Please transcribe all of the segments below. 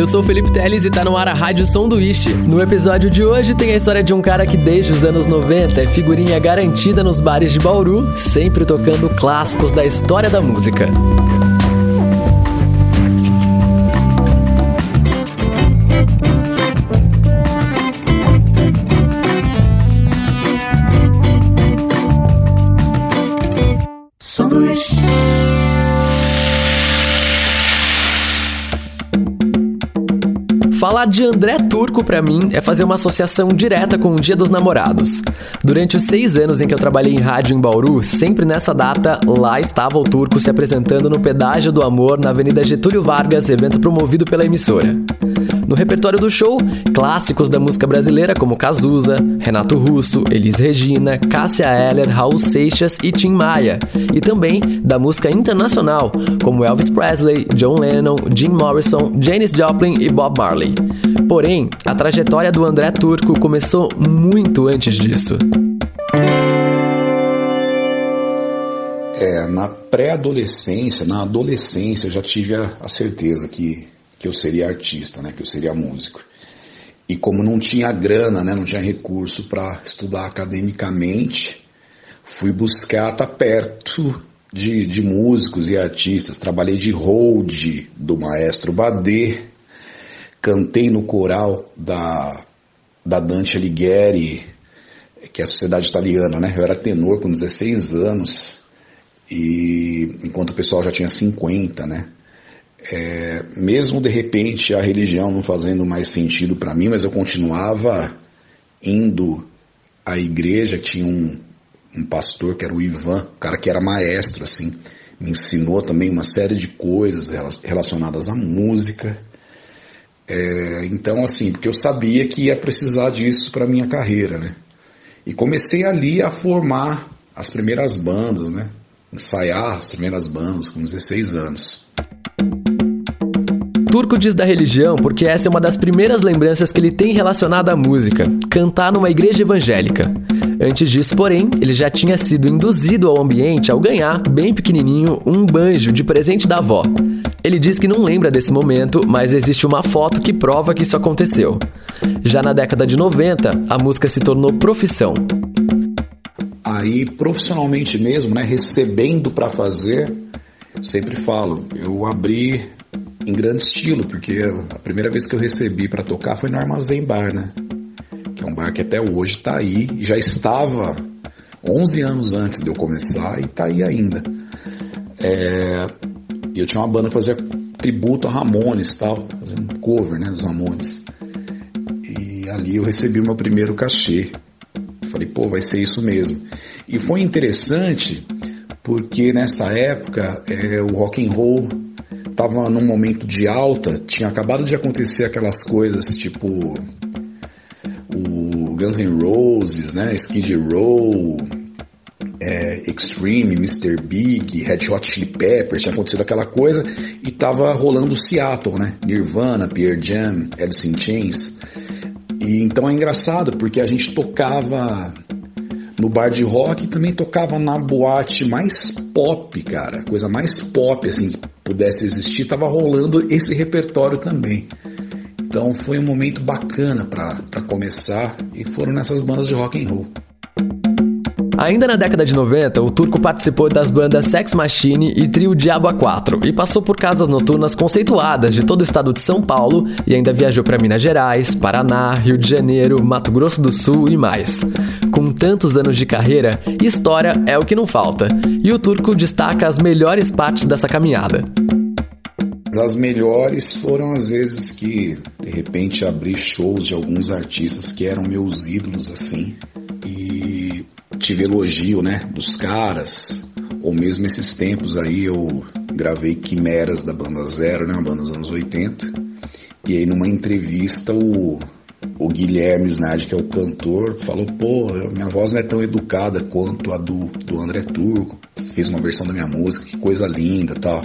eu sou Felipe Teles e tá no ar a Rádio Sanduíche. No episódio de hoje tem a história de um cara que desde os anos 90 é figurinha garantida nos bares de Bauru, sempre tocando clássicos da história da música. Falar de André Turco para mim é fazer uma associação direta com o Dia dos Namorados. Durante os seis anos em que eu trabalhei em rádio em Bauru, sempre nessa data, lá estava o Turco se apresentando no Pedágio do Amor na Avenida Getúlio Vargas, evento promovido pela emissora. No repertório do show, clássicos da música brasileira como Cazuza, Renato Russo, Elis Regina, Cássia Eller, Raul Seixas e Tim Maia. E também da música internacional, como Elvis Presley, John Lennon, Jim Morrison, Janis Joplin e Bob Marley. Porém, a trajetória do André Turco começou muito antes disso. É, na pré-adolescência, na adolescência, eu já tive a, a certeza que que eu seria artista, né, que eu seria músico. E como não tinha grana, né, não tinha recurso para estudar academicamente, fui buscar estar tá perto de, de músicos e artistas. Trabalhei de hold do maestro Badê, cantei no coral da, da Dante Alighieri, que é a Sociedade Italiana, né? Eu era tenor com 16 anos, e enquanto o pessoal já tinha 50, né? É, mesmo de repente a religião não fazendo mais sentido para mim, mas eu continuava indo à igreja, tinha um, um pastor que era o Ivan, um cara que era maestro, assim, me ensinou também uma série de coisas relacionadas à música. É, então, assim, porque eu sabia que ia precisar disso para minha carreira, né? E comecei ali a formar as primeiras bandas, né? Ensaiar as primeiras bandas com 16 anos. Turco diz da religião porque essa é uma das primeiras lembranças que ele tem relacionada à música, cantar numa igreja evangélica. Antes disso, porém, ele já tinha sido induzido ao ambiente ao ganhar, bem pequenininho, um banjo de presente da avó. Ele diz que não lembra desse momento, mas existe uma foto que prova que isso aconteceu. Já na década de 90, a música se tornou profissão. Aí, profissionalmente mesmo, né, recebendo para fazer, sempre falo, eu abri em grande estilo, porque a primeira vez que eu recebi para tocar foi no Armazém Bar, né? Que é um bar que até hoje está aí, já estava 11 anos antes de eu começar e está aí ainda. É, eu tinha uma banda que fazia tributo a Ramones tal, fazendo cover né, dos Ramones. E ali eu recebi o meu primeiro cachê. Falei, pô, vai ser isso mesmo. E foi interessante porque nessa época é, o rock and roll estava num momento de alta, tinha acabado de acontecer aquelas coisas tipo o Guns N' Roses, né, Skid Row, é, Extreme, Mr. Big, Red Hot Chili Peppers, tinha acontecido aquela coisa e tava rolando Seattle, né, Nirvana, Pierre Jam, Alice in Chains. E então é engraçado porque a gente tocava no bar de rock também tocava na boate mais pop, cara, coisa mais pop assim pudesse existir, estava rolando esse repertório também. Então foi um momento bacana para começar e foram nessas bandas de rock and roll. Ainda na década de 90, o Turco participou das bandas Sex Machine e Trio Diabo A4 e passou por casas noturnas conceituadas de todo o estado de São Paulo e ainda viajou para Minas Gerais, Paraná, Rio de Janeiro, Mato Grosso do Sul e mais. Com tantos anos de carreira, história é o que não falta, e o Turco destaca as melhores partes dessa caminhada. As melhores foram as vezes que, de repente, abri shows de alguns artistas que eram meus ídolos, assim, tive elogio, né, dos caras, ou mesmo esses tempos aí eu gravei Quimeras da Banda Zero, né, uma banda dos anos 80, e aí numa entrevista o o Guilherme Snad, que é o cantor, falou: pô, minha voz não é tão educada quanto a do, do André Turco. Fez uma versão da minha música, que coisa linda tal.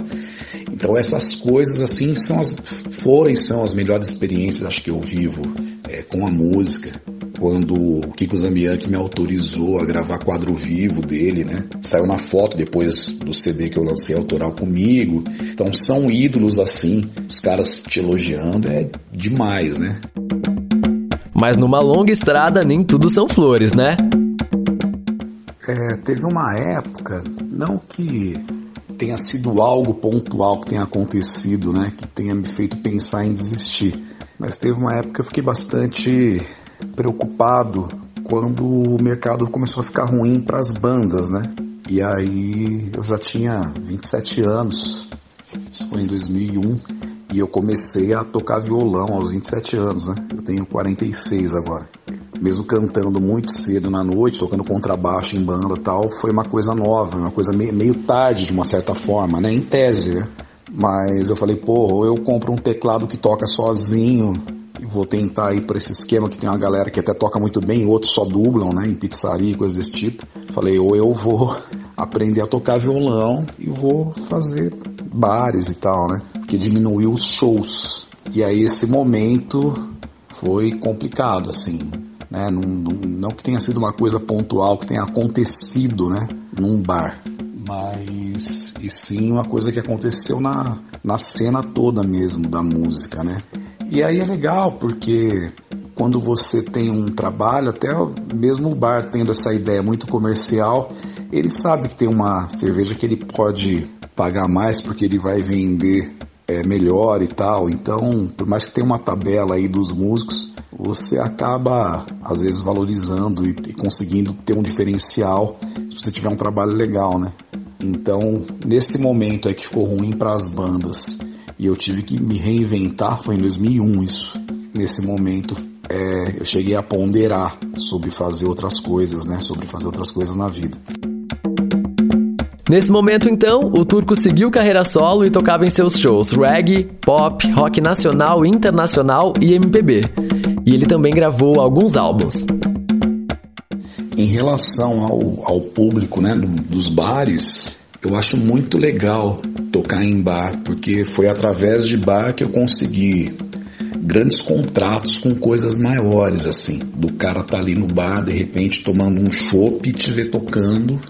Então essas coisas assim são as, foram são as melhores experiências acho que eu vivo é, com a música. Quando o Kiko Zambianchi me autorizou a gravar quadro vivo dele, né? Saiu na foto depois do CD que eu lancei autoral comigo. Então são ídolos assim, os caras te elogiando é demais, né? Mas numa longa estrada nem tudo são flores, né? É, teve uma época, não que tenha sido algo pontual que tenha acontecido, né, que tenha me feito pensar em desistir, mas teve uma época que eu fiquei bastante preocupado quando o mercado começou a ficar ruim para as bandas, né? E aí eu já tinha 27 anos, isso foi em 2001, e eu comecei a tocar violão aos 27 anos, né? Eu tenho 46 agora. Mesmo cantando muito cedo na noite, tocando contrabaixo em banda tal, foi uma coisa nova, uma coisa meio, tarde de uma certa forma, né? Em tese, né? Mas eu falei, pô, eu compro um teclado que toca sozinho, vou tentar ir para esse esquema que tem uma galera que até toca muito bem, outros só dublam, né, em pizzaria e coisas desse tipo. Falei, ou eu vou aprender a tocar violão e vou fazer bares e tal, né? Porque diminuiu os shows. E aí esse momento foi complicado, assim, né? Não, não, não que tenha sido uma coisa pontual que tenha acontecido, né, num bar, mas e sim uma coisa que aconteceu na, na cena toda mesmo da música, né? E aí é legal porque quando você tem um trabalho, até mesmo o bar tendo essa ideia muito comercial, ele sabe que tem uma cerveja que ele pode pagar mais porque ele vai vender é, melhor e tal. Então, por mais que tenha uma tabela aí dos músicos, você acaba às vezes valorizando e, e conseguindo ter um diferencial se você tiver um trabalho legal, né? Então, nesse momento aí que ficou ruim para as bandas e eu tive que me reinventar, foi em 2001 isso. Nesse momento, é, eu cheguei a ponderar sobre fazer outras coisas, né? Sobre fazer outras coisas na vida. Nesse momento, então, o turco seguiu carreira solo e tocava em seus shows reggae, pop, rock nacional, internacional e MPB. E ele também gravou alguns álbuns. Em relação ao, ao público né, do, dos bares, eu acho muito legal tocar em bar, porque foi através de bar que eu consegui grandes contratos com coisas maiores, assim. Do cara tá ali no bar, de repente tomando um chopp e te ver tocando,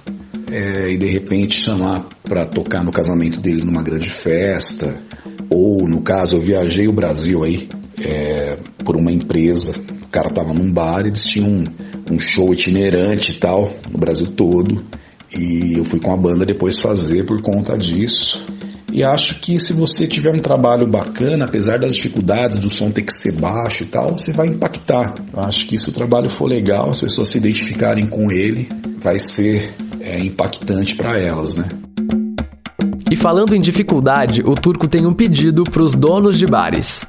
é, e de repente chamar para tocar no casamento dele numa grande festa, ou no caso eu viajei o Brasil aí é, por uma empresa, o cara tava num bar, eles tinham um, um show itinerante e tal, no Brasil todo. E eu fui com a banda depois fazer por conta disso. E acho que se você tiver um trabalho bacana, apesar das dificuldades do som ter que ser baixo e tal, você vai impactar. Eu acho que se o trabalho for legal, as pessoas se identificarem com ele, vai ser é, impactante para elas, né? E falando em dificuldade, o Turco tem um pedido para os donos de bares.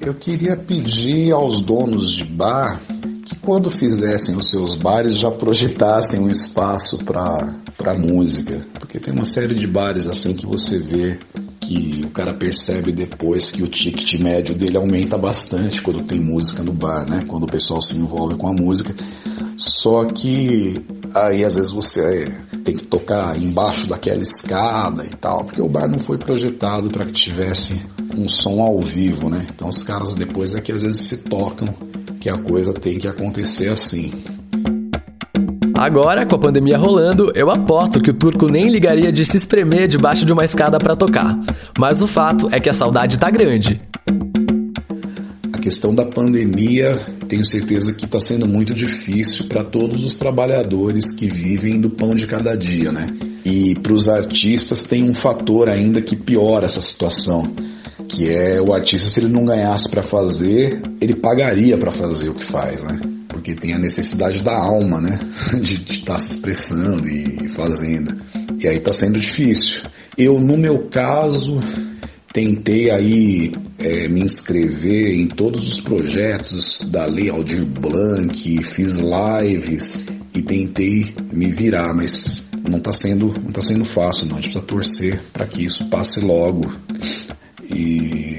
Eu queria pedir aos donos de bar que quando fizessem os seus bares já projetassem um espaço para música, porque tem uma série de bares assim que você vê que o cara percebe depois que o ticket médio dele aumenta bastante quando tem música no bar, né? Quando o pessoal se envolve com a música. Só que aí às vezes você tem que tocar embaixo daquela escada e tal, porque o bar não foi projetado para que tivesse um som ao vivo, né? Então os caras depois é que às vezes se tocam que a coisa tem que acontecer assim. Agora, com a pandemia rolando, eu aposto que o turco nem ligaria de se espremer debaixo de uma escada para tocar. Mas o fato é que a saudade tá grande. A questão da pandemia, tenho certeza que está sendo muito difícil para todos os trabalhadores que vivem do pão de cada dia, né? E para os artistas tem um fator ainda que piora essa situação, que é o artista se ele não ganhasse para fazer, ele pagaria para fazer o que faz, né? porque tem a necessidade da alma, né? De estar tá se expressando e fazendo. E aí está sendo difícil. Eu, no meu caso, tentei aí é, me inscrever em todos os projetos da Lei Aldir Blanc, fiz lives e tentei me virar, mas não está sendo, não tá sendo fácil, não. A gente precisa torcer para que isso passe logo. E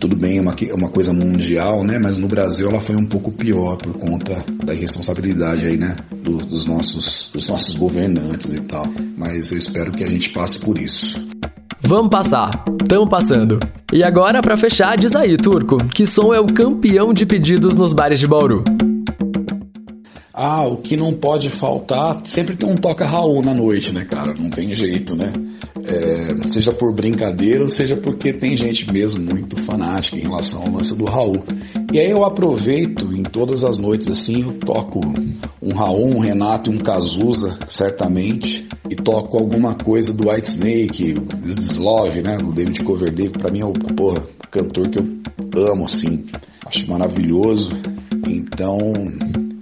tudo bem, é uma, é uma coisa mundial, né? Mas no Brasil ela foi um pouco pior por conta da irresponsabilidade aí, né? Do, dos, nossos, dos nossos governantes e tal. Mas eu espero que a gente passe por isso. Vamos passar. Tamo passando. E agora, para fechar, diz aí, Turco, que som é o campeão de pedidos nos bares de Bauru? Ah, o que não pode faltar, sempre tem um toca Raul na noite, né, cara? Não tem jeito, né? É, seja por brincadeira ou seja porque tem gente mesmo muito fanática em relação ao lance do Raul. E aí eu aproveito em todas as noites assim, eu toco um Raul, um Renato e um Cazuza, certamente, e toco alguma coisa do White Snake, Slove, né, do David Coverdale, pra mim é o porra, cantor que eu amo, assim, acho maravilhoso. Então,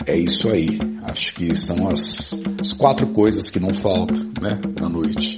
é isso aí. Acho que são as, as quatro coisas que não faltam, né, na noite.